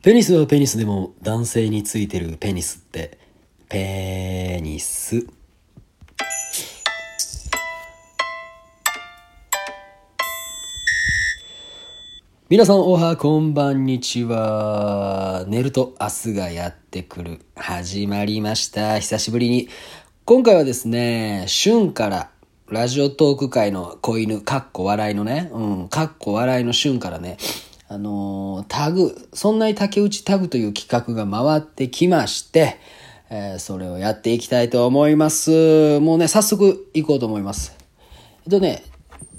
ペニスはペニスでも男性についてるペニスって、ペニス。皆さんおはこんばんにちは。寝ると明日がやってくる。始まりました。久しぶりに。今回はですね、春からラジオトーク界の子犬、かっこ笑いのね、うん、かっこ笑いの春からね、あのタグ、そんなに竹内タグという企画が回ってきまして、えーそれをやっていきたいと思います。もうね、早速行こうと思います。えっとね、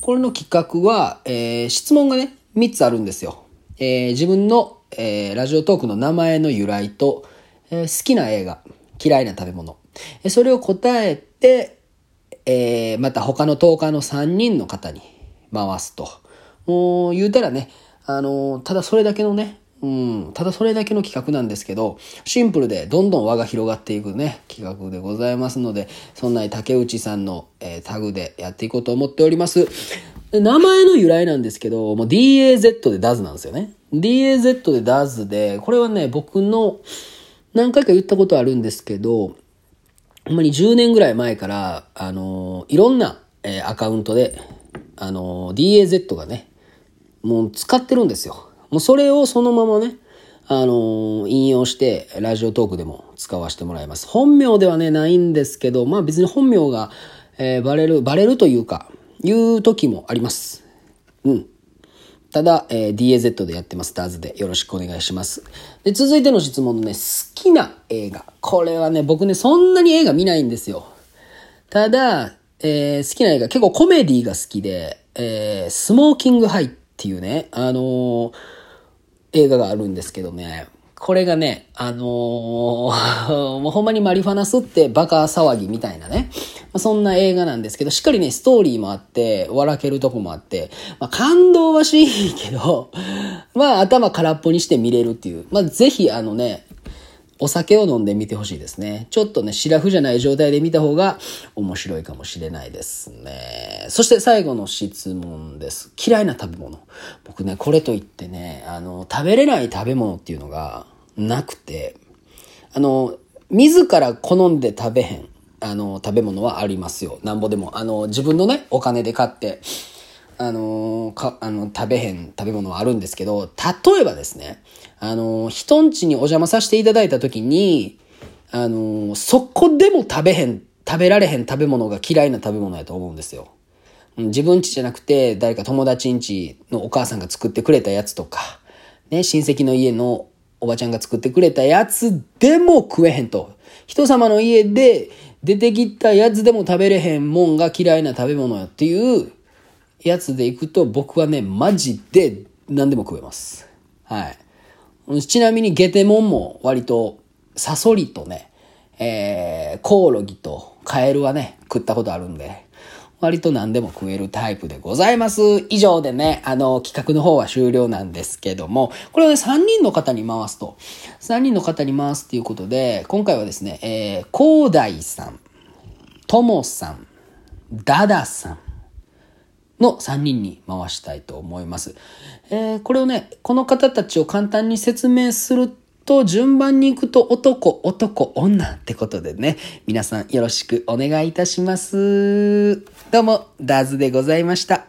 これの企画は、えー質問がね、3つあるんですよ。えー自分の、えラジオトークの名前の由来と、え好きな映画、嫌いな食べ物。えそれを答えて、えまた他の10日の3人の方に回すと。もう言うたらね、あのただそれだけのね、うん、ただそれだけの企画なんですけど、シンプルでどんどん輪が広がっていくね、企画でございますので、そんなに竹内さんの、えータグでやっていこうと思っております。名前の由来なんですけど、もう DAZ で DAZ なんですよね。DAZ で DAZ で、これはね、僕の何回か言ったことあるんですけど、ほんまに10年ぐらい前から、あのーいろんな、えーアカウントで、あのー DAZ がね、もう使ってるんですよ。もうそれをそのままね、あの引用して、ラジオトークでも使わせてもらいます。本名ではね、ないんですけど、まあ別に本名が、えーバレる、バレるというか、いう時もあります。うん。ただ、えー DAZ でやってます。DAZ でよろしくお願いします。で、続いての質問のね、好きな映画。これはね、僕ね、そんなに映画見ないんですよ。ただ、えー好きな映画、結構コメディが好きで、えースモーキングハイっっていうね、あのー映画があるんですけどね、これがね、あのー もうほんまにマリファナスってバカ騒ぎみたいなね、まそんな映画なんですけど、しっかりね、ストーリーもあって、笑けるとこもあって、まあ、感動はしいけど、まあ頭空っぽにして見れるっていう、まあぜひあのね、お酒を飲んでみてほしいですね。ちょっとね、シラフじゃない状態で見た方が面白いかもしれないですね。そして最後の質問です。嫌いな食べ物。僕ね、これといってね、あの、食べれない食べ物っていうのがなくて、あの、自ら好んで食べへん、あの、食べ物はありますよ。なんぼでも。あの、自分のね、お金で買って、あのーか、あの、食べへん食べ物はあるんですけど、例えばですね、あのー人ん家にお邪魔させていただいた時に、あのーそこでも食べへん、食べられへん食べ物が嫌いな食べ物やと思うんですよ。自分家じゃなくて、誰か友達ん家のお母さんが作ってくれたやつとか、ね、親戚の家のおばちゃんが作ってくれたやつでも食えへんと。人様の家で出てきたやつでも食べれへんもんが嫌いな食べ物やっていうやつでいくと僕はね、マジで何でも食えます。はい。ちなみにゲテモンも割とサソリとね、えー、コオロギとカエルはね、食ったことあるんで、割と何でも食えるタイプでございます。以上でね、あの、企画の方は終了なんですけども、これをね、3人の方に回すと、3人の方に回すっていうことで、今回はですね、えー、広大さん、ともさん、ダダさん、の3人に回したいと思います。えーこれをね、この方たちを簡単に説明すると、順番に行くと男、男、女ってことでね、皆さんよろしくお願いいたします。どうも、ダーズでございました。